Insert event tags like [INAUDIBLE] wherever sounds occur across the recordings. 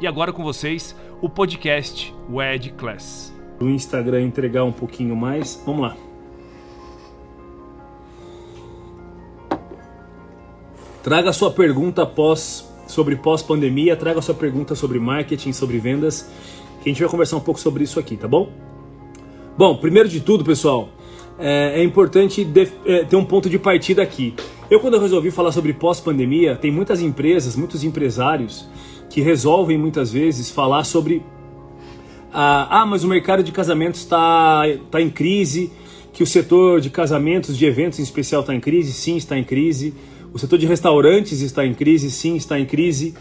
E agora com vocês, o podcast WED Class. No Instagram entregar um pouquinho mais. Vamos lá. Traga sua pergunta pós sobre pós-pandemia, traga sua pergunta sobre marketing, sobre vendas, que a gente vai conversar um pouco sobre isso aqui, tá bom? Bom, primeiro de tudo, pessoal, é, é importante é, ter um ponto de partida aqui. Eu, quando eu resolvi falar sobre pós-pandemia, tem muitas empresas, muitos empresários que resolvem muitas vezes falar sobre ah, ah mas o mercado de casamentos está tá em crise, que o setor de casamentos, de eventos em especial está em crise, sim, está em crise. O setor de restaurantes está em crise, sim, está em crise.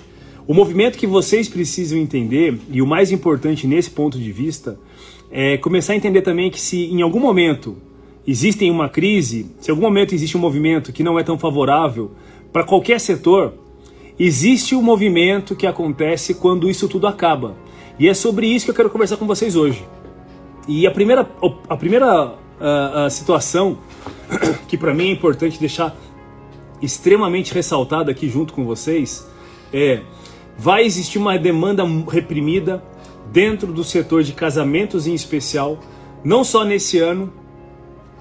O movimento que vocês precisam entender, e o mais importante nesse ponto de vista, é começar a entender também que se em algum momento existe uma crise, se em algum momento existe um movimento que não é tão favorável para qualquer setor, Existe um movimento que acontece quando isso tudo acaba. E é sobre isso que eu quero conversar com vocês hoje. E a primeira, a primeira uh, uh, situação [CLEARS THROAT] que para mim é importante deixar extremamente ressaltada aqui junto com vocês é vai existir uma demanda reprimida dentro do setor de casamentos em especial, não só nesse ano,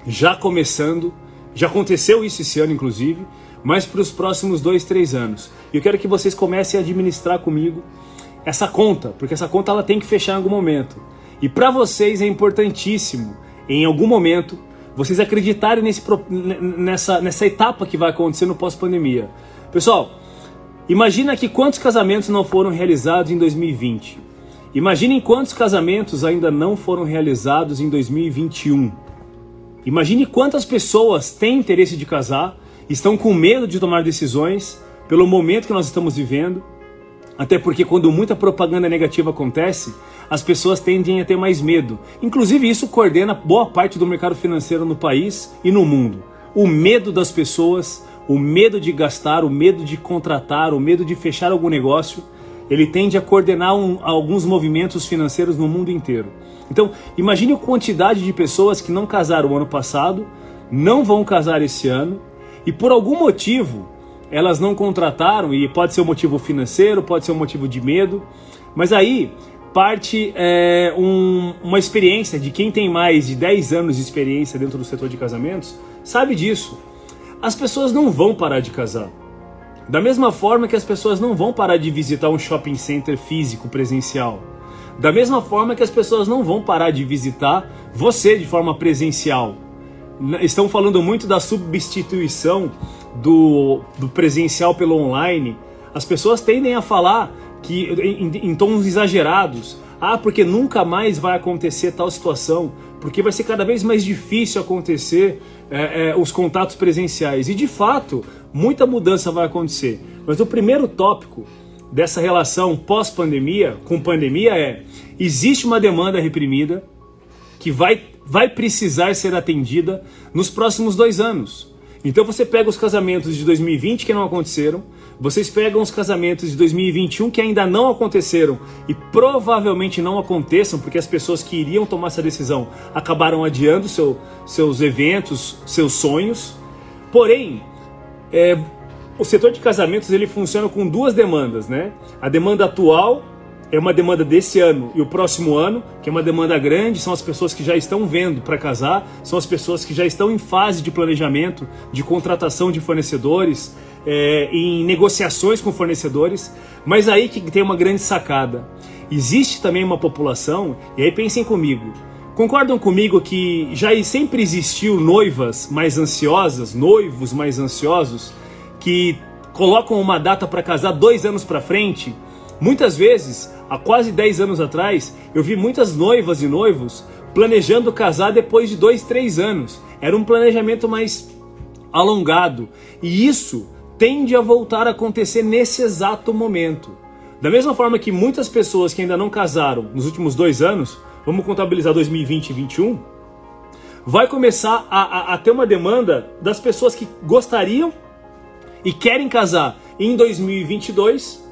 já começando, já aconteceu isso esse ano inclusive, mas para os próximos dois, três anos. E eu quero que vocês comecem a administrar comigo essa conta, porque essa conta ela tem que fechar em algum momento. E para vocês é importantíssimo, em algum momento, vocês acreditarem nesse, nessa, nessa etapa que vai acontecer no pós-pandemia. Pessoal, imagina que quantos casamentos não foram realizados em 2020. Imaginem quantos casamentos ainda não foram realizados em 2021. Imagine quantas pessoas têm interesse de casar, estão com medo de tomar decisões pelo momento que nós estamos vivendo. Até porque quando muita propaganda negativa acontece, as pessoas tendem a ter mais medo. Inclusive isso coordena boa parte do mercado financeiro no país e no mundo. O medo das pessoas, o medo de gastar, o medo de contratar, o medo de fechar algum negócio, ele tende a coordenar um, alguns movimentos financeiros no mundo inteiro. Então, imagine a quantidade de pessoas que não casaram ano passado, não vão casar esse ano e por algum motivo elas não contrataram, e pode ser um motivo financeiro, pode ser um motivo de medo, mas aí parte é, um, uma experiência de quem tem mais de 10 anos de experiência dentro do setor de casamentos, sabe disso. As pessoas não vão parar de casar. Da mesma forma que as pessoas não vão parar de visitar um shopping center físico presencial. Da mesma forma que as pessoas não vão parar de visitar você de forma presencial estão falando muito da substituição do, do presencial pelo online. As pessoas tendem a falar que em, em tons exagerados. Ah, porque nunca mais vai acontecer tal situação, porque vai ser cada vez mais difícil acontecer é, é, os contatos presenciais. E de fato, muita mudança vai acontecer. Mas o primeiro tópico dessa relação pós-pandemia com pandemia é: existe uma demanda reprimida que vai vai precisar ser atendida nos próximos dois anos. Então você pega os casamentos de 2020 que não aconteceram, vocês pegam os casamentos de 2021 que ainda não aconteceram e provavelmente não aconteçam, porque as pessoas que iriam tomar essa decisão acabaram adiando seu, seus eventos, seus sonhos. Porém, é, o setor de casamentos ele funciona com duas demandas, né? A demanda atual é uma demanda desse ano e o próximo ano, que é uma demanda grande, são as pessoas que já estão vendo para casar, são as pessoas que já estão em fase de planejamento, de contratação de fornecedores, é, em negociações com fornecedores, mas aí que tem uma grande sacada. Existe também uma população, e aí pensem comigo, concordam comigo que já sempre existiu noivas mais ansiosas, noivos mais ansiosos, que colocam uma data para casar dois anos para frente Muitas vezes, há quase 10 anos atrás, eu vi muitas noivas e noivos planejando casar depois de 2, 3 anos. Era um planejamento mais alongado. E isso tende a voltar a acontecer nesse exato momento. Da mesma forma que muitas pessoas que ainda não casaram nos últimos dois anos, vamos contabilizar 2020 e 2021, vai começar a, a, a ter uma demanda das pessoas que gostariam e querem casar em 2022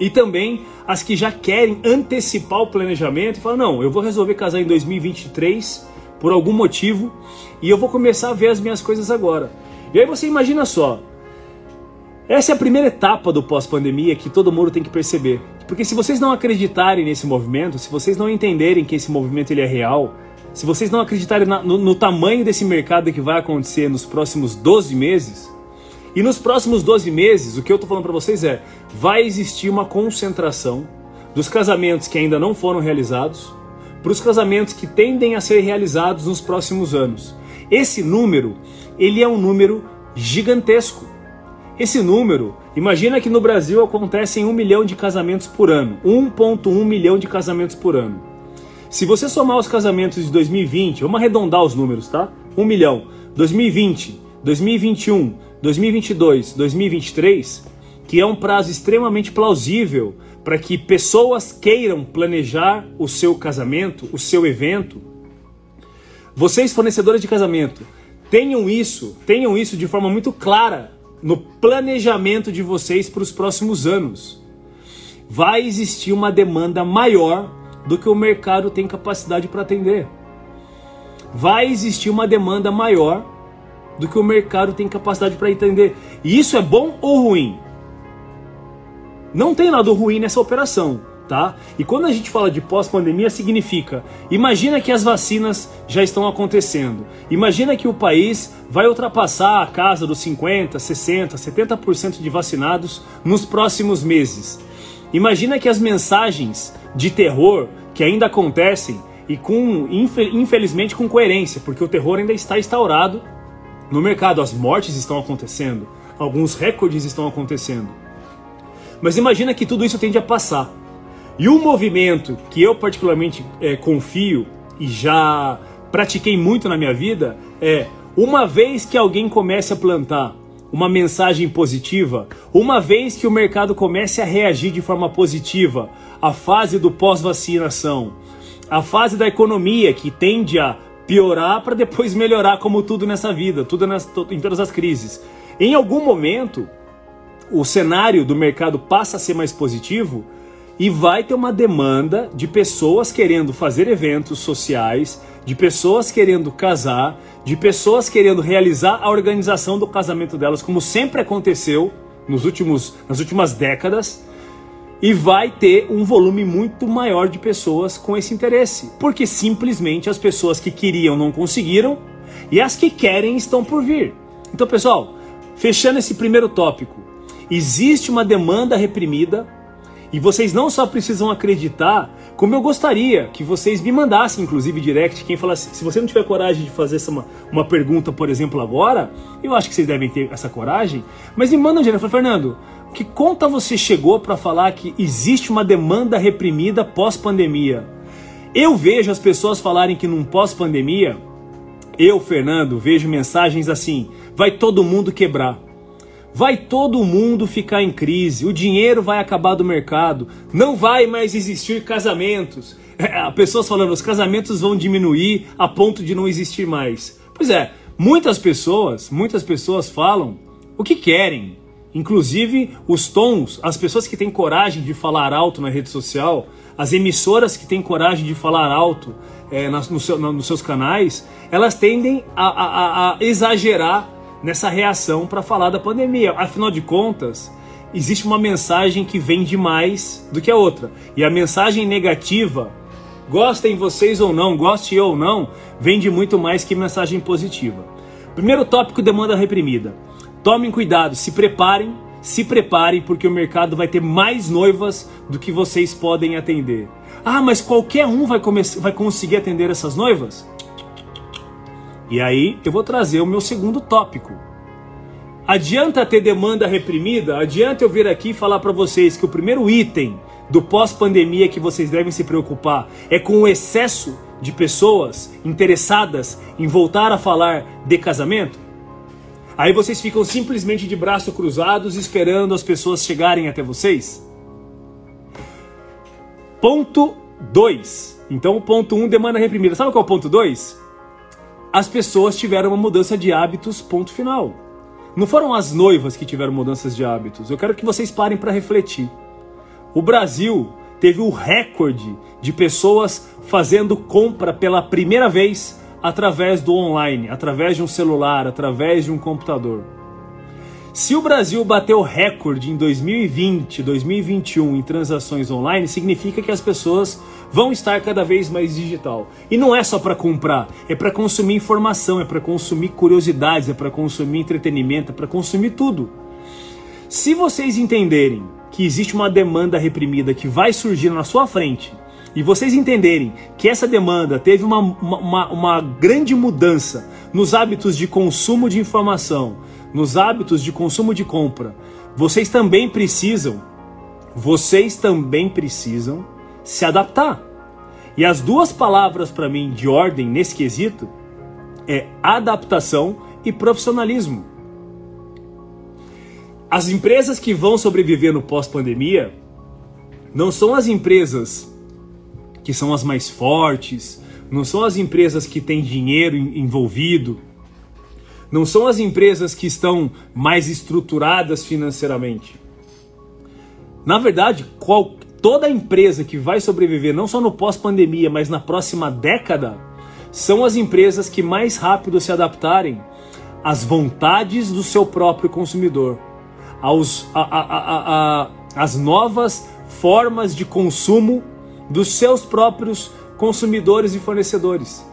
e também as que já querem antecipar o planejamento e falar: não, eu vou resolver casar em 2023 por algum motivo e eu vou começar a ver as minhas coisas agora. E aí você imagina só, essa é a primeira etapa do pós-pandemia que todo mundo tem que perceber. Porque se vocês não acreditarem nesse movimento, se vocês não entenderem que esse movimento ele é real, se vocês não acreditarem na, no, no tamanho desse mercado que vai acontecer nos próximos 12 meses, e nos próximos 12 meses, o que eu estou falando para vocês é, vai existir uma concentração dos casamentos que ainda não foram realizados para os casamentos que tendem a ser realizados nos próximos anos. Esse número, ele é um número gigantesco. Esse número, imagina que no Brasil acontecem um milhão de casamentos por ano, 1,1 milhão de casamentos por ano. Se você somar os casamentos de 2020, vamos arredondar os números, tá? 1 milhão. 2020, 2021, 2022, 2023, que é um prazo extremamente plausível para que pessoas queiram planejar o seu casamento, o seu evento. Vocês fornecedores de casamento, tenham isso, tenham isso de forma muito clara no planejamento de vocês para os próximos anos. Vai existir uma demanda maior do que o mercado tem capacidade para atender. Vai existir uma demanda maior do que o mercado tem capacidade para entender. E isso é bom ou ruim? Não tem nada ruim nessa operação tá? E quando a gente fala de pós-pandemia, significa, imagina que as vacinas já estão acontecendo. Imagina que o país vai ultrapassar a casa dos 50, 60, 70% de vacinados nos próximos meses. Imagina que as mensagens de terror que ainda acontecem e com infelizmente com coerência, porque o terror ainda está instaurado no mercado, as mortes estão acontecendo, alguns recordes estão acontecendo. Mas imagina que tudo isso tende a passar. E um movimento que eu particularmente é, confio e já pratiquei muito na minha vida é uma vez que alguém comece a plantar uma mensagem positiva, uma vez que o mercado comece a reagir de forma positiva à fase do pós-vacinação, a fase da economia que tende a piorar para depois [LAUGHS] melhorar, como tudo nessa vida, tudo nas, em todas as crises. Em algum momento, o cenário do mercado passa a ser mais positivo e vai ter uma demanda de pessoas querendo fazer eventos sociais, de pessoas querendo casar, de pessoas querendo realizar a organização do casamento delas, como sempre aconteceu nos últimos, nas últimas décadas, e vai ter um volume muito maior de pessoas com esse interesse, porque simplesmente as pessoas que queriam não conseguiram e as que querem estão por vir. Então, pessoal, fechando esse primeiro tópico, existe uma demanda reprimida e vocês não só precisam acreditar, como eu gostaria que vocês me mandassem, inclusive, direct, quem fala assim, se você não tiver coragem de fazer essa uma, uma pergunta, por exemplo, agora, eu acho que vocês devem ter essa coragem, mas me mandam direct, Fernando, que conta você chegou para falar que existe uma demanda reprimida pós-pandemia? Eu vejo as pessoas falarem que num pós-pandemia, eu, Fernando, vejo mensagens assim: vai todo mundo quebrar. Vai todo mundo ficar em crise, o dinheiro vai acabar do mercado, não vai mais existir casamentos. É, pessoas falando, os casamentos vão diminuir a ponto de não existir mais. Pois é, muitas pessoas, muitas pessoas falam o que querem. Inclusive os tons, as pessoas que têm coragem de falar alto na rede social, as emissoras que têm coragem de falar alto é, nas, no seu, nos seus canais, elas tendem a, a, a exagerar nessa reação para falar da pandemia. Afinal de contas, existe uma mensagem que vende mais do que a outra. E a mensagem negativa, gostem vocês ou não, goste eu ou não, vende muito mais que mensagem positiva. Primeiro tópico: demanda reprimida. Tomem cuidado, se preparem, se preparem, porque o mercado vai ter mais noivas do que vocês podem atender. Ah, mas qualquer um vai, vai conseguir atender essas noivas? E aí eu vou trazer o meu segundo tópico. Adianta ter demanda reprimida? Adianta eu vir aqui falar para vocês que o primeiro item do pós-pandemia que vocês devem se preocupar é com o excesso de pessoas interessadas em voltar a falar de casamento? Aí vocês ficam simplesmente de braços cruzados esperando as pessoas chegarem até vocês? Ponto 2. Então o ponto 1 um, demanda reprimida. Sabe qual é o ponto 2? As pessoas tiveram uma mudança de hábitos, ponto final. Não foram as noivas que tiveram mudanças de hábitos. Eu quero que vocês parem para refletir. O Brasil teve o recorde de pessoas fazendo compra pela primeira vez através do online, através de um celular, através de um computador. Se o Brasil bateu recorde em 2020, 2021 em transações online, significa que as pessoas vão estar cada vez mais digital. E não é só para comprar, é para consumir informação, é para consumir curiosidades, é para consumir entretenimento, é para consumir tudo. Se vocês entenderem que existe uma demanda reprimida que vai surgir na sua frente e vocês entenderem que essa demanda teve uma, uma, uma grande mudança nos hábitos de consumo de informação, nos hábitos de consumo de compra, vocês também precisam, vocês também precisam se adaptar. E as duas palavras para mim de ordem nesse quesito é adaptação e profissionalismo. As empresas que vão sobreviver no pós-pandemia não são as empresas que são as mais fortes, não são as empresas que têm dinheiro envolvido, não são as empresas que estão mais estruturadas financeiramente. Na verdade, qual, toda empresa que vai sobreviver, não só no pós-pandemia, mas na próxima década, são as empresas que mais rápido se adaptarem às vontades do seu próprio consumidor, aos, a, a, a, às novas formas de consumo dos seus próprios consumidores e fornecedores.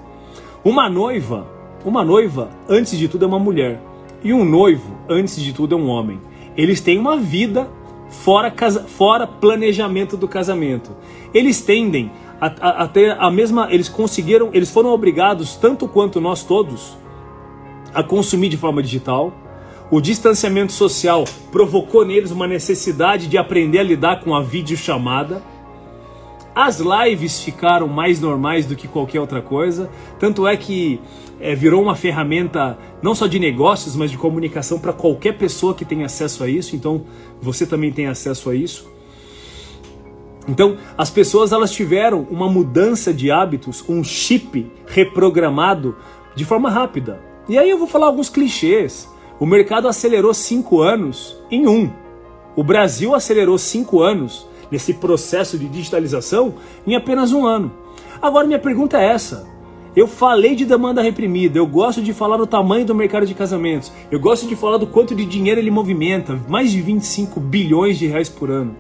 Uma noiva, uma noiva, antes de tudo, é uma mulher. E um noivo, antes de tudo, é um homem. Eles têm uma vida fora, casa, fora planejamento do casamento. Eles tendem a, a, a ter a mesma. Eles conseguiram, eles foram obrigados, tanto quanto nós todos, a consumir de forma digital. O distanciamento social provocou neles uma necessidade de aprender a lidar com a videochamada. As lives ficaram mais normais do que qualquer outra coisa, tanto é que é, virou uma ferramenta não só de negócios, mas de comunicação para qualquer pessoa que tem acesso a isso. Então, você também tem acesso a isso. Então, as pessoas elas tiveram uma mudança de hábitos, um chip reprogramado de forma rápida. E aí eu vou falar alguns clichês. O mercado acelerou cinco anos em um. O Brasil acelerou cinco anos nesse processo de digitalização em apenas um ano. Agora minha pergunta é essa. Eu falei de demanda reprimida, eu gosto de falar do tamanho do mercado de casamentos, eu gosto de falar do quanto de dinheiro ele movimenta, mais de 25 bilhões de reais por ano.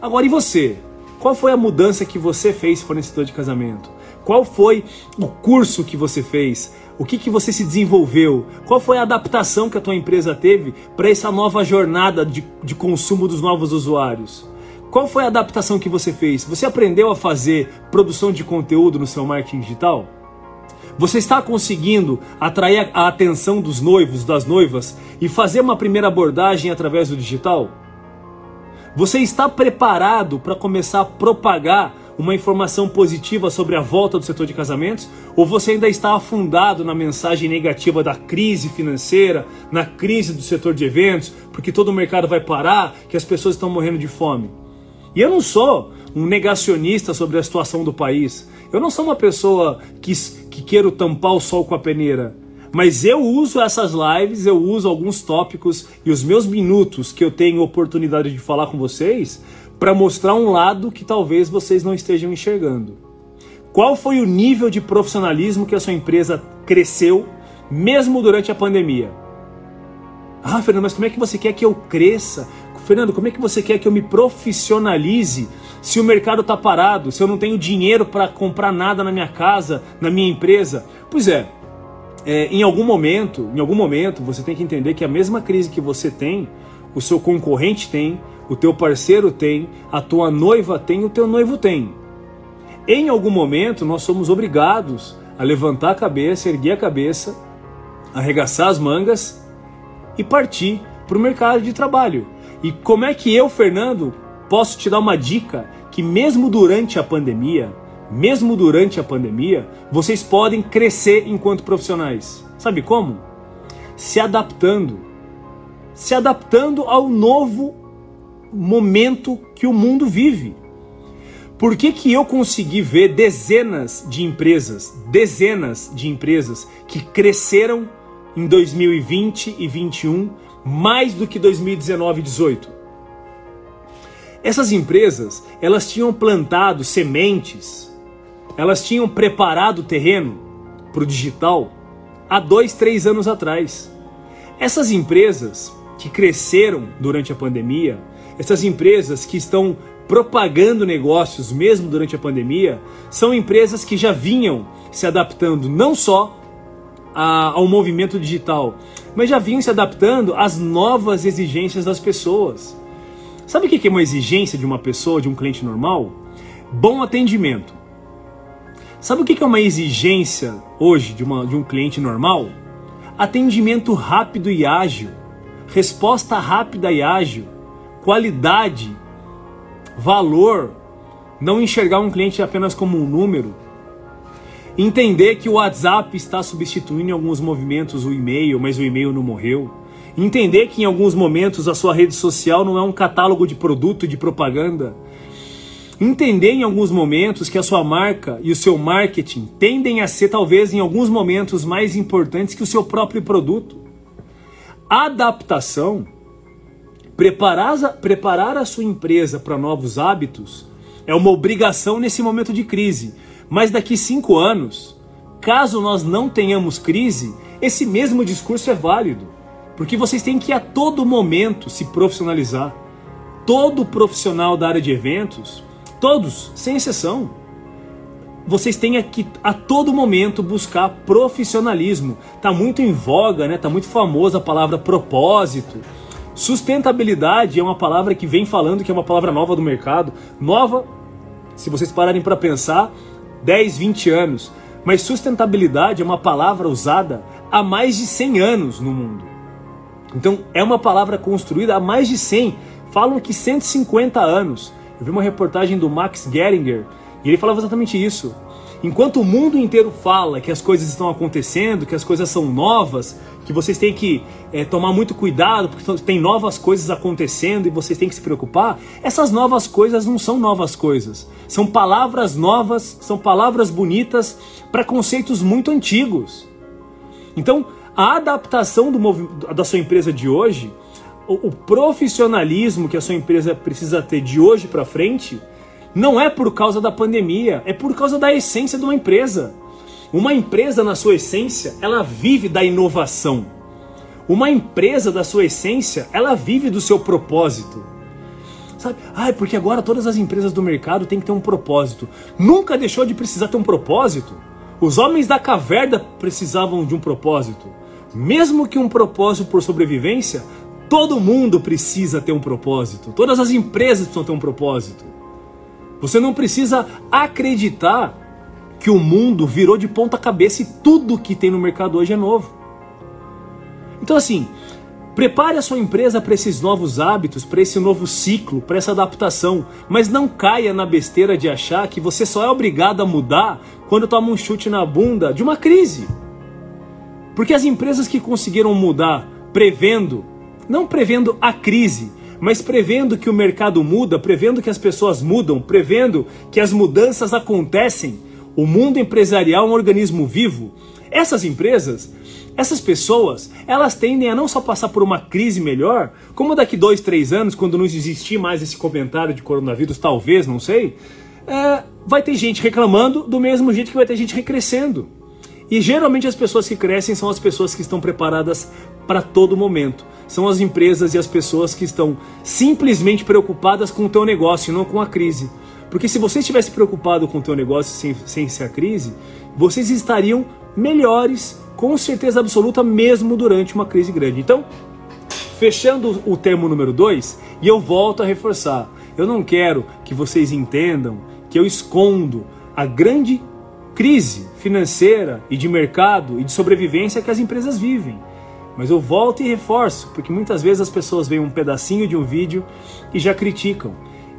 Agora, e você? Qual foi a mudança que você fez, fornecedor de casamento? Qual foi o curso que você fez? O que, que você se desenvolveu? Qual foi a adaptação que a tua empresa teve para essa nova jornada de, de consumo dos novos usuários? Qual foi a adaptação que você fez? Você aprendeu a fazer produção de conteúdo no seu marketing digital? Você está conseguindo atrair a atenção dos noivos, das noivas e fazer uma primeira abordagem através do digital? Você está preparado para começar a propagar uma informação positiva sobre a volta do setor de casamentos? Ou você ainda está afundado na mensagem negativa da crise financeira, na crise do setor de eventos, porque todo o mercado vai parar, que as pessoas estão morrendo de fome? E eu não sou um negacionista sobre a situação do país. Eu não sou uma pessoa que, que queira tampar o sol com a peneira. Mas eu uso essas lives, eu uso alguns tópicos e os meus minutos que eu tenho oportunidade de falar com vocês para mostrar um lado que talvez vocês não estejam enxergando. Qual foi o nível de profissionalismo que a sua empresa cresceu mesmo durante a pandemia? Ah, Fernando, mas como é que você quer que eu cresça? Fernando, como é que você quer que eu me profissionalize se o mercado está parado, se eu não tenho dinheiro para comprar nada na minha casa, na minha empresa? Pois é, é, em algum momento, em algum momento, você tem que entender que a mesma crise que você tem, o seu concorrente tem, o teu parceiro tem, a tua noiva tem, o teu noivo tem. Em algum momento, nós somos obrigados a levantar a cabeça, erguer a cabeça, arregaçar as mangas e partir para o mercado de trabalho. E como é que eu, Fernando, posso te dar uma dica que mesmo durante a pandemia, mesmo durante a pandemia, vocês podem crescer enquanto profissionais. Sabe como? Se adaptando. Se adaptando ao novo momento que o mundo vive. Por que, que eu consegui ver dezenas de empresas, dezenas de empresas que cresceram em 2020 e 2021 mais do que 2019 e 2018? Essas empresas, elas tinham plantado sementes, elas tinham preparado o terreno para o digital há dois, três anos atrás. Essas empresas que cresceram durante a pandemia, essas empresas que estão propagando negócios mesmo durante a pandemia, são empresas que já vinham se adaptando não só a, ao movimento digital, mas já vinham se adaptando às novas exigências das pessoas. Sabe o que é uma exigência de uma pessoa, de um cliente normal? Bom atendimento. Sabe o que é uma exigência hoje de, uma, de um cliente normal? Atendimento rápido e ágil, resposta rápida e ágil, qualidade valor, não enxergar um cliente apenas como um número, entender que o WhatsApp está substituindo em alguns movimentos o e-mail, mas o e-mail não morreu. Entender que em alguns momentos a sua rede social não é um catálogo de produto de propaganda. Entender em alguns momentos que a sua marca e o seu marketing tendem a ser talvez em alguns momentos mais importantes que o seu próprio produto. Adaptação Preparar, preparar a sua empresa para novos hábitos é uma obrigação nesse momento de crise. Mas daqui cinco anos, caso nós não tenhamos crise, esse mesmo discurso é válido. Porque vocês têm que a todo momento se profissionalizar. Todo profissional da área de eventos, todos, sem exceção, vocês têm que a todo momento buscar profissionalismo. Tá muito em voga, né? Tá muito famosa a palavra propósito Sustentabilidade é uma palavra que vem falando que é uma palavra nova do mercado. Nova, se vocês pararem para pensar, 10, 20 anos. Mas sustentabilidade é uma palavra usada há mais de 100 anos no mundo. Então é uma palavra construída há mais de 100, falam que 150 anos. Eu vi uma reportagem do Max Geringer e ele falava exatamente isso. Enquanto o mundo inteiro fala que as coisas estão acontecendo, que as coisas são novas, que vocês têm que é, tomar muito cuidado porque tem novas coisas acontecendo e vocês têm que se preocupar, essas novas coisas não são novas coisas. São palavras novas, são palavras bonitas para conceitos muito antigos. Então, a adaptação do, da sua empresa de hoje, o, o profissionalismo que a sua empresa precisa ter de hoje para frente, não é por causa da pandemia, é por causa da essência de uma empresa. Uma empresa, na sua essência, ela vive da inovação. Uma empresa, da sua essência, ela vive do seu propósito. Sabe? Ah, porque agora todas as empresas do mercado têm que ter um propósito. Nunca deixou de precisar ter um propósito. Os homens da caverna precisavam de um propósito. Mesmo que um propósito por sobrevivência, todo mundo precisa ter um propósito. Todas as empresas precisam ter um propósito. Você não precisa acreditar que o mundo virou de ponta cabeça e tudo que tem no mercado hoje é novo. Então, assim, prepare a sua empresa para esses novos hábitos, para esse novo ciclo, para essa adaptação, mas não caia na besteira de achar que você só é obrigado a mudar quando toma um chute na bunda de uma crise. Porque as empresas que conseguiram mudar prevendo, não prevendo a crise, mas prevendo que o mercado muda, prevendo que as pessoas mudam, prevendo que as mudanças acontecem. O mundo empresarial é um organismo vivo. Essas empresas, essas pessoas, elas tendem a não só passar por uma crise melhor, como daqui dois, três anos, quando não existir mais esse comentário de coronavírus, talvez, não sei, é, vai ter gente reclamando do mesmo jeito que vai ter gente recrescendo. E geralmente as pessoas que crescem são as pessoas que estão preparadas para todo momento são as empresas e as pessoas que estão simplesmente preocupadas com o teu negócio, não com a crise. Porque se você estivesse preocupado com o teu negócio sem, sem ser a crise, vocês estariam melhores, com certeza absoluta, mesmo durante uma crise grande. Então, fechando o termo número 2, e eu volto a reforçar, eu não quero que vocês entendam que eu escondo a grande crise financeira e de mercado e de sobrevivência que as empresas vivem. Mas eu volto e reforço, porque muitas vezes as pessoas veem um pedacinho de um vídeo e já criticam.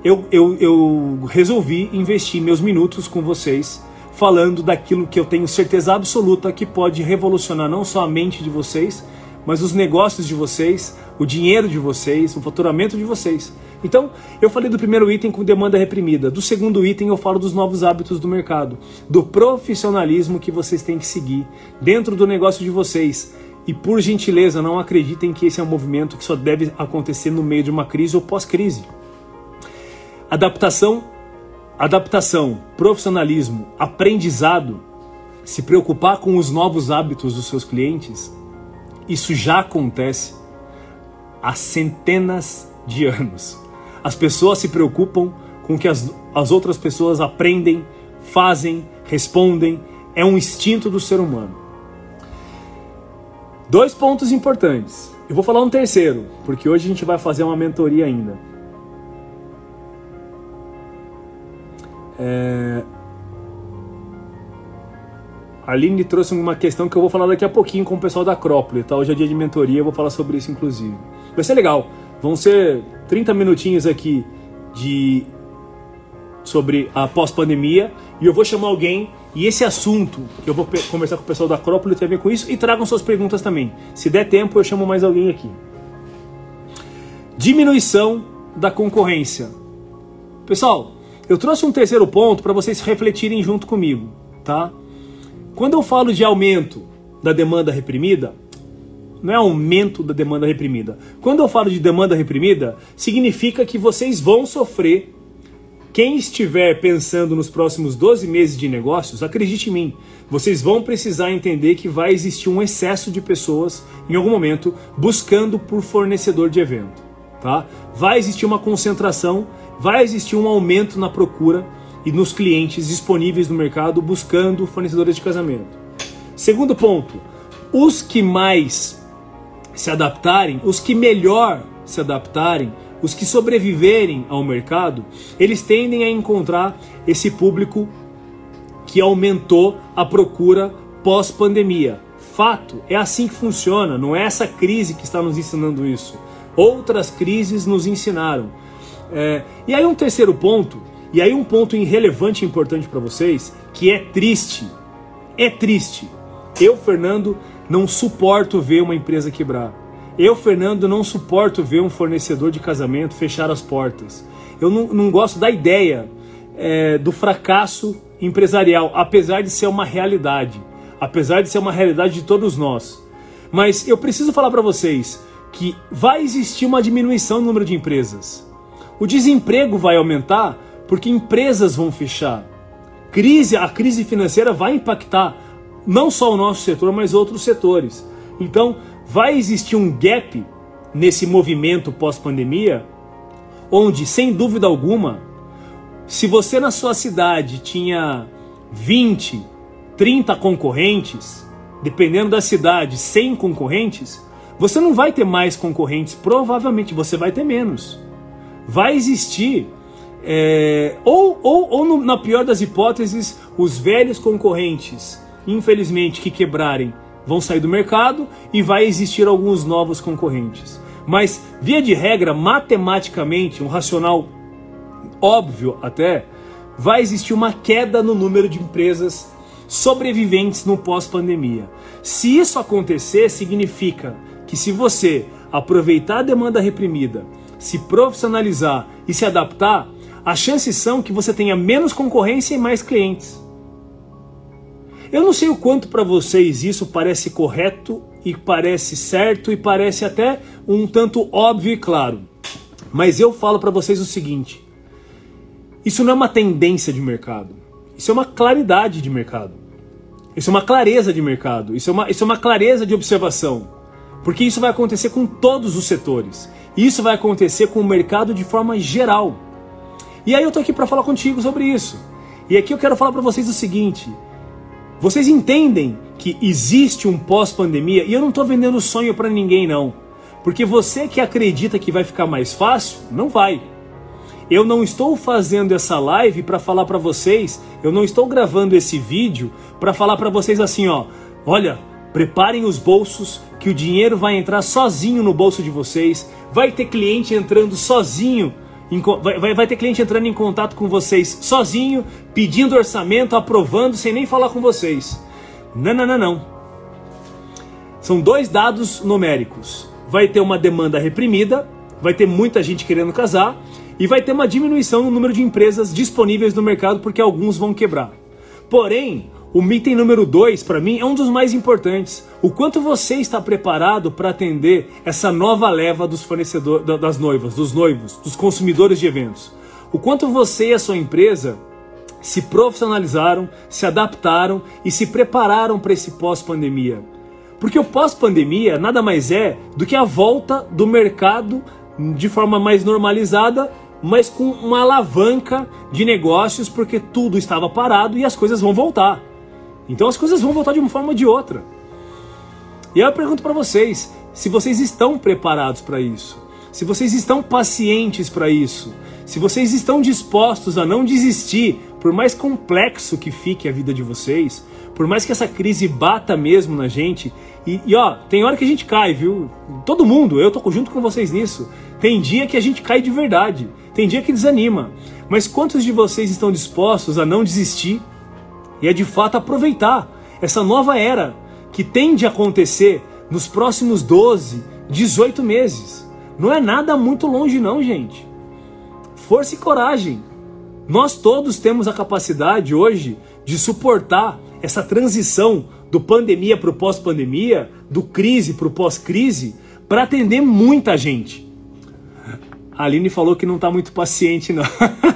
Eu, eu, eu resolvi investir meus minutos com vocês falando daquilo que eu tenho certeza absoluta que pode revolucionar não só a mente de vocês, mas os negócios de vocês, o dinheiro de vocês, o faturamento de vocês. Então, eu falei do primeiro item com demanda reprimida. Do segundo item, eu falo dos novos hábitos do mercado, do profissionalismo que vocês têm que seguir dentro do negócio de vocês. E por gentileza, não acreditem que esse é um movimento que só deve acontecer no meio de uma crise ou pós-crise. Adaptação, adaptação, profissionalismo, aprendizado, se preocupar com os novos hábitos dos seus clientes, isso já acontece há centenas de anos. As pessoas se preocupam com o que as, as outras pessoas aprendem, fazem, respondem. É um instinto do ser humano. Dois pontos importantes. Eu vou falar um terceiro, porque hoje a gente vai fazer uma mentoria ainda. É... A Aline trouxe uma questão que eu vou falar daqui a pouquinho com o pessoal da Acrópole, tá? Hoje é dia de mentoria, eu vou falar sobre isso inclusive. Vai ser legal. Vão ser 30 minutinhos aqui de sobre a pós-pandemia e eu vou chamar alguém e esse assunto que eu vou conversar com o pessoal da Acrópole tem a ver com isso e tragam suas perguntas também. Se der tempo, eu chamo mais alguém aqui. Diminuição da concorrência. Pessoal, eu trouxe um terceiro ponto para vocês refletirem junto comigo, tá? Quando eu falo de aumento da demanda reprimida, não é aumento da demanda reprimida. Quando eu falo de demanda reprimida, significa que vocês vão sofrer. Quem estiver pensando nos próximos 12 meses de negócios, acredite em mim, vocês vão precisar entender que vai existir um excesso de pessoas em algum momento buscando por fornecedor de evento, tá? Vai existir uma concentração, vai existir um aumento na procura e nos clientes disponíveis no mercado buscando fornecedores de casamento. Segundo ponto, os que mais se adaptarem, os que melhor se adaptarem, os que sobreviverem ao mercado, eles tendem a encontrar esse público que aumentou a procura pós-pandemia. Fato, é assim que funciona, não é essa crise que está nos ensinando isso. Outras crises nos ensinaram. É, e aí um terceiro ponto, e aí um ponto irrelevante e importante para vocês, que é triste. É triste. Eu, Fernando, não suporto ver uma empresa quebrar. Eu, Fernando, não suporto ver um fornecedor de casamento fechar as portas. Eu não, não gosto da ideia é, do fracasso empresarial, apesar de ser uma realidade, apesar de ser uma realidade de todos nós. Mas eu preciso falar para vocês que vai existir uma diminuição no número de empresas. O desemprego vai aumentar porque empresas vão fechar. Crise, a crise financeira vai impactar não só o nosso setor, mas outros setores. Então, vai existir um gap nesse movimento pós-pandemia, onde, sem dúvida alguma, se você na sua cidade tinha 20, 30 concorrentes, dependendo da cidade, 100 concorrentes, você não vai ter mais concorrentes, provavelmente você vai ter menos. Vai existir, é, ou, ou, ou no, na pior das hipóteses, os velhos concorrentes infelizmente, que quebrarem vão sair do mercado e vai existir alguns novos concorrentes. Mas, via de regra, matematicamente, um racional óbvio até, vai existir uma queda no número de empresas sobreviventes no pós-pandemia. Se isso acontecer, significa que se você aproveitar a demanda reprimida, se profissionalizar e se adaptar, as chances são que você tenha menos concorrência e mais clientes. Eu não sei o quanto para vocês isso parece correto e parece certo e parece até um tanto óbvio e claro. Mas eu falo para vocês o seguinte: isso não é uma tendência de mercado. Isso é uma claridade de mercado. Isso é uma clareza de mercado. Isso é uma, isso é uma clareza de observação. Porque isso vai acontecer com todos os setores. Isso vai acontecer com o mercado de forma geral. E aí eu tô aqui para falar contigo sobre isso. E aqui eu quero falar para vocês o seguinte: vocês entendem que existe um pós-pandemia? E eu não estou vendendo sonho para ninguém, não. Porque você que acredita que vai ficar mais fácil, não vai. Eu não estou fazendo essa live para falar para vocês, eu não estou gravando esse vídeo para falar para vocês assim, ó, olha, preparem os bolsos que o dinheiro vai entrar sozinho no bolso de vocês, vai ter cliente entrando sozinho Vai, vai, ter cliente entrando em contato com vocês sozinho, pedindo orçamento, aprovando, sem nem falar com vocês. Não, não, não, não. São dois dados numéricos. Vai ter uma demanda reprimida, vai ter muita gente querendo casar, e vai ter uma diminuição no número de empresas disponíveis no mercado porque alguns vão quebrar. Porém, o item número 2, para mim, é um dos mais importantes. O quanto você está preparado para atender essa nova leva dos fornecedores, das noivas, dos noivos, dos consumidores de eventos. O quanto você e a sua empresa se profissionalizaram, se adaptaram e se prepararam para esse pós-pandemia. Porque o pós-pandemia nada mais é do que a volta do mercado de forma mais normalizada mas com uma alavanca de negócios, porque tudo estava parado e as coisas vão voltar. Então as coisas vão voltar de uma forma ou de outra. E aí eu pergunto para vocês, se vocês estão preparados para isso, se vocês estão pacientes para isso, se vocês estão dispostos a não desistir, por mais complexo que fique a vida de vocês, por mais que essa crise bata mesmo na gente, e, e ó, tem hora que a gente cai, viu? Todo mundo, eu tô junto com vocês nisso. Tem dia que a gente cai de verdade. Tem dia que desanima. Mas quantos de vocês estão dispostos a não desistir e a de fato aproveitar essa nova era que tende a acontecer nos próximos 12, 18 meses? Não é nada muito longe, não, gente. Força e coragem. Nós todos temos a capacidade hoje de suportar essa transição do pandemia para o pós-pandemia, do crise para o pós-crise, para atender muita gente. A Aline falou que não está muito paciente, não.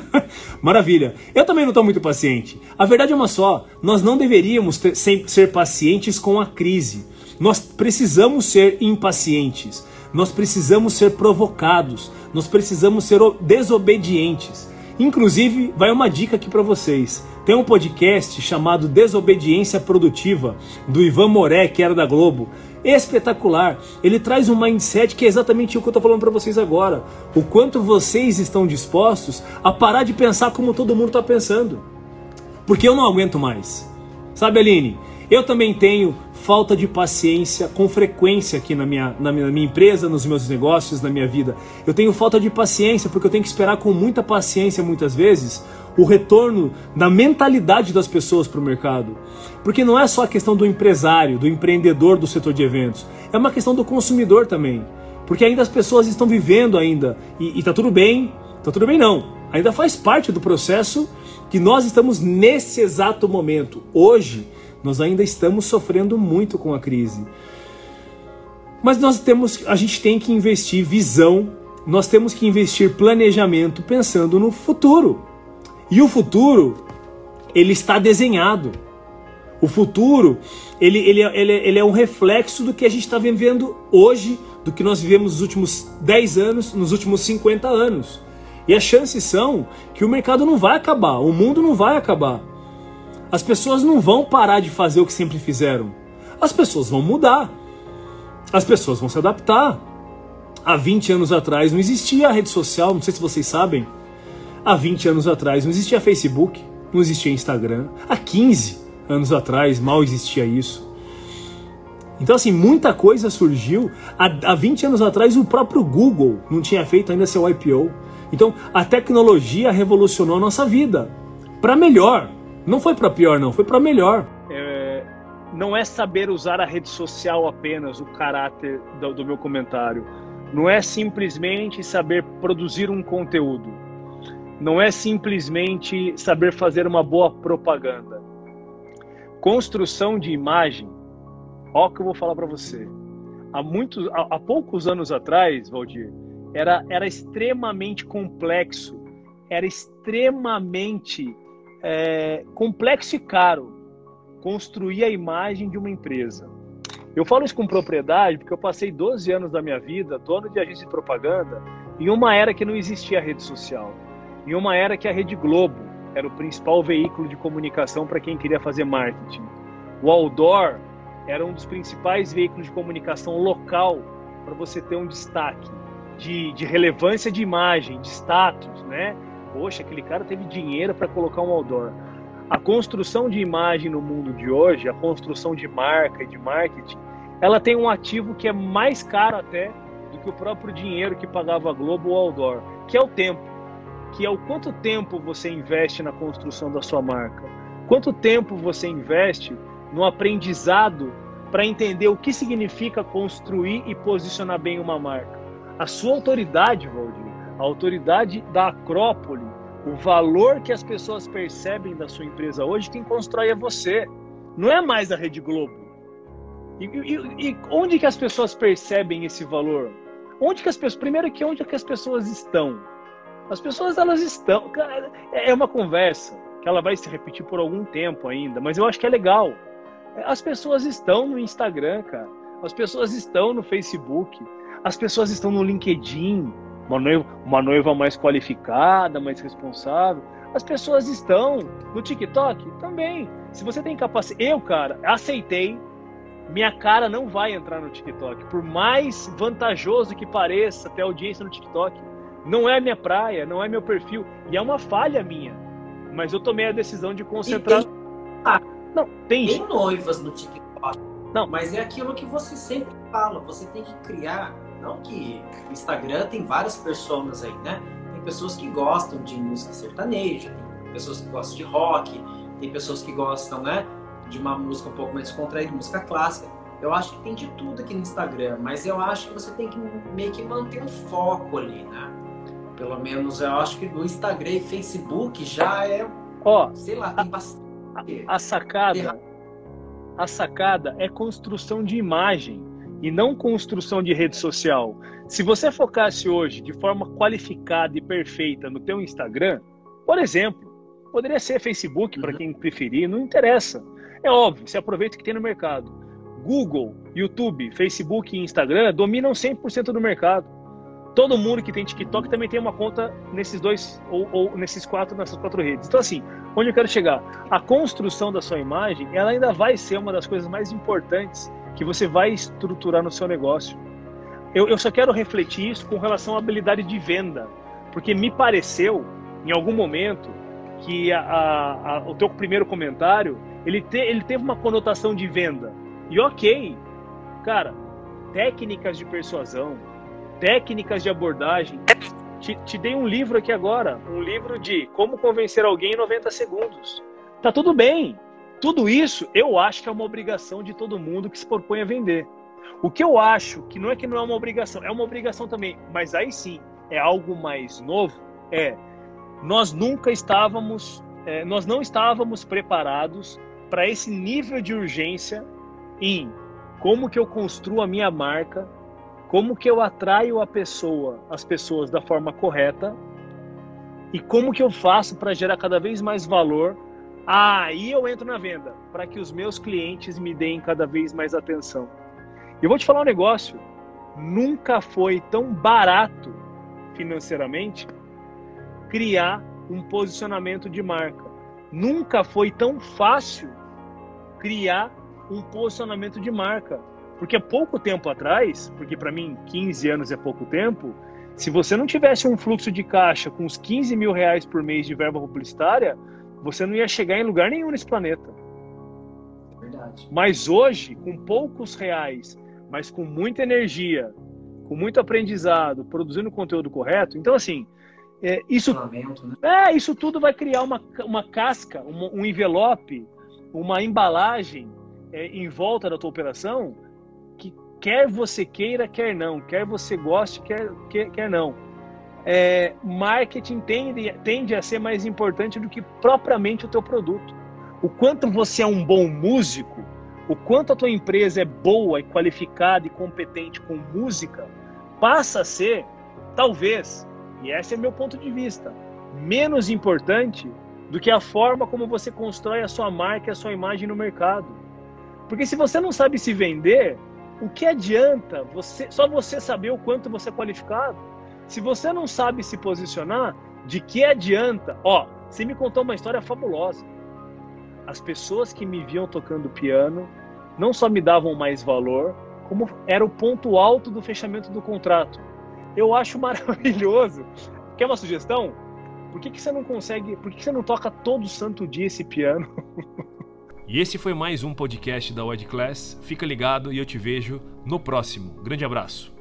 [LAUGHS] Maravilha. Eu também não estou muito paciente. A verdade é uma só: nós não deveríamos ter, ser pacientes com a crise. Nós precisamos ser impacientes. Nós precisamos ser provocados. Nós precisamos ser desobedientes. Inclusive, vai uma dica aqui para vocês. Tem um podcast chamado Desobediência Produtiva, do Ivan Moré, que era da Globo espetacular. Ele traz um mindset que é exatamente o que eu estou falando para vocês agora. O quanto vocês estão dispostos a parar de pensar como todo mundo está pensando. Porque eu não aguento mais. Sabe, Aline? Eu também tenho falta de paciência com frequência aqui na minha, na minha, na minha, empresa, nos meus negócios, na minha vida. Eu tenho falta de paciência porque eu tenho que esperar com muita paciência muitas vezes o retorno da mentalidade das pessoas para o mercado. Porque não é só a questão do empresário, do empreendedor do setor de eventos, é uma questão do consumidor também. Porque ainda as pessoas estão vivendo ainda, e, está tudo bem, está tudo bem não, ainda faz parte do processo que nós estamos nesse exato momento. Hoje, nós ainda estamos sofrendo muito com a crise. Mas nós temos, a gente tem que investir visão, nós temos que investir planejamento pensando no futuro. E o futuro, ele está desenhado. O futuro, ele, ele, ele, ele é um reflexo do que a gente está vivendo hoje, do que nós vivemos nos últimos 10 anos, nos últimos 50 anos. E as chances são que o mercado não vai acabar, o mundo não vai acabar. As pessoas não vão parar de fazer o que sempre fizeram. As pessoas vão mudar. As pessoas vão se adaptar. Há 20 anos atrás não existia a rede social, não sei se vocês sabem. Há 20 anos atrás não existia Facebook, não existia Instagram. Há 15 anos atrás mal existia isso. Então, assim, muita coisa surgiu. Há, há 20 anos atrás, o próprio Google não tinha feito ainda seu IPO. Então, a tecnologia revolucionou a nossa vida. Para melhor. Não foi para pior, não. Foi para melhor. É, não é saber usar a rede social apenas o caráter do, do meu comentário. Não é simplesmente saber produzir um conteúdo não é simplesmente saber fazer uma boa propaganda. Construção de imagem, ó que eu vou falar para você. Há, muitos, há, há, poucos anos atrás, Valdir, era, era extremamente complexo, era extremamente é, complexo e caro construir a imagem de uma empresa. Eu falo isso com propriedade porque eu passei 12 anos da minha vida dono de agência de propaganda em uma era que não existia rede social em uma era que a Rede Globo era o principal veículo de comunicação para quem queria fazer marketing. O outdoor era um dos principais veículos de comunicação local para você ter um destaque de, de relevância de imagem, de status, né? Poxa, aquele cara teve dinheiro para colocar um outdoor. A construção de imagem no mundo de hoje, a construção de marca e de marketing, ela tem um ativo que é mais caro até do que o próprio dinheiro que pagava a Globo ou outdoor, que é o tempo. que é o quanto tempo você investe na construção da sua marca. Quanto tempo você investe no aprendizado para entender o que significa construir e posicionar bem uma marca. A sua autoridade, Valdir, a autoridade da Acrópole, o valor que as pessoas percebem da sua empresa hoje, quem constrói é você. Não é mais a Rede Globo. E, e, e onde que as pessoas percebem esse valor? Onde que as pessoas, primeiro que onde que as pessoas estão? As pessoas elas estão, é uma conversa que ela vai se repetir por algum tempo ainda, mas eu acho que é legal. As pessoas estão no Instagram, cara. As pessoas estão no Facebook. As pessoas estão no LinkedIn. Uma noiva, uma noiva mais qualificada, mais responsável. As pessoas estão no TikTok também. Se você tem capacidade. Eu, cara, aceitei. Minha cara não vai entrar no TikTok. Por mais vantajoso que pareça ter audiência no TikTok. Não é minha praia, não é meu perfil. E é uma falha minha mas eu tomei a decisão de concentrar. Tem... Ah, não, tem... tem noivas no TikTok. Não, mas é aquilo que você sempre fala. Você tem que criar. Não que o Instagram tem várias pessoas aí, né? Tem pessoas que gostam de música sertaneja, tem pessoas que gostam de rock, tem pessoas que gostam, né? De uma música um pouco mais descontraída, música clássica. Eu acho que tem de tudo aqui no Instagram, mas eu acho que você tem que meio que manter um foco ali, né? Pelo menos eu acho que no Instagram e Facebook já é. Ó, sei lá, tem bastante. A, a sacada. A sacada é construção de imagem e não construção de rede social. Se você focasse hoje de forma qualificada e perfeita no teu Instagram, por exemplo, poderia ser Facebook para uhum. quem preferir, não interessa. É óbvio, você aproveita o que tem no mercado. Google, YouTube, Facebook e Instagram dominam 100% do mercado todo mundo que tem TikTok também tem uma conta nesses dois ou, ou, nesses quatro nessas quatro redes. Então assim, onde eu quero chegar? A construção da sua imagem, ela ainda vai ser uma das coisas mais importantes que você vai estruturar no seu negócio. Eu, eu só quero refletir isso com relação à habilidade de venda, porque me pareceu em algum momento que a, a, a, o teu primeiro comentário ele, te, ele teve uma conotação de venda. E ok, cara, técnicas de persuasão, técnicas de abordagem. Te, te, dei um livro aqui agora, um livro de como convencer alguém em 90 segundos. Tá tudo bem. Tudo isso eu acho que é uma obrigação de todo mundo que se propõe a vender. O que eu acho que não é que não é uma obrigação, é uma obrigação também, mas aí sim é algo mais novo, é nós nunca estávamos, é, nós não estávamos preparados para esse nível de urgência em como que eu construo a minha marca como que eu atraio a pessoa, as pessoas da forma correta e como que eu faço para gerar cada vez mais valor. Aí eu entro na venda, para que os meus clientes me deem cada vez mais atenção. Eu vou te falar um negócio, nunca foi tão barato financeiramente criar um posicionamento de marca. Nunca foi tão fácil criar um posicionamento de marca. Porque pouco tempo atrás, porque para mim 15 anos é pouco tempo, se você não tivesse um fluxo de caixa com uns 15 mil reais por mês de verba publicitária, você não ia chegar em lugar nenhum nesse planeta. Verdade. Mas hoje, com poucos reais, mas com muita energia, com muito aprendizado, produzindo conteúdo correto, então assim, é, isso, né? é, isso tudo vai criar uma, uma casca, um, um envelope, uma embalagem é, em volta da tua operação quer você queira, quer não, quer você goste, quer, quer, quer não. É, marketing tende, tende a ser mais importante do que propriamente o teu produto. O quanto você é um bom músico, o quanto a tua empresa é boa e qualificada e competente com música, passa a ser, talvez, e esse é meu ponto de vista, menos importante do que a forma como você constrói a sua marca a sua imagem no mercado. Porque se você não sabe se vender, o que adianta você só você saber o quanto você é qualificado? Se você não sabe se posicionar, de que adianta? Ó, você me contou uma história fabulosa. As pessoas que me viam tocando piano não só me davam mais valor, como era o ponto alto do fechamento do contrato. Eu acho [LAUGHS] maravilhoso. Quer uma sugestão? Por que, que você não consegue, por que, que você não toca todo santo dia esse piano? [LAUGHS] E esse foi mais um podcast da Wed Class. Fica ligado e eu te vejo no próximo. Grande abraço.